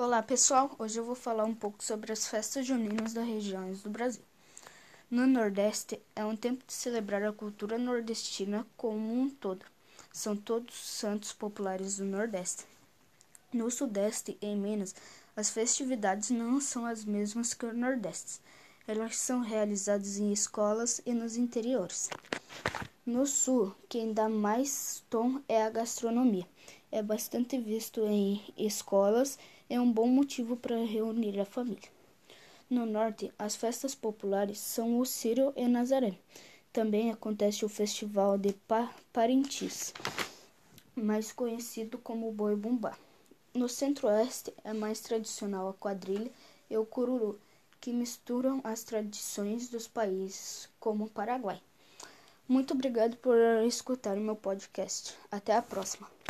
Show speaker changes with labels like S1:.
S1: Olá pessoal, hoje eu vou falar um pouco sobre as festas juninas das regiões do Brasil. No Nordeste é um tempo de celebrar a cultura nordestina como um todo. São todos santos populares do Nordeste. No Sudeste e em Minas, as festividades não são as mesmas que o Nordeste. Elas são realizadas em escolas e nos interiores. No Sul, quem dá mais tom é a gastronomia. É bastante visto em escolas é um bom motivo para reunir a família. No norte, as festas populares são o Círio e Nazaré. Também acontece o Festival de pa Parintins, mais conhecido como Boi Bumbá. No centro-oeste é mais tradicional a quadrilha e o cururu, que misturam as tradições dos países, como o Paraguai. Muito obrigado por escutar o meu podcast. Até a próxima.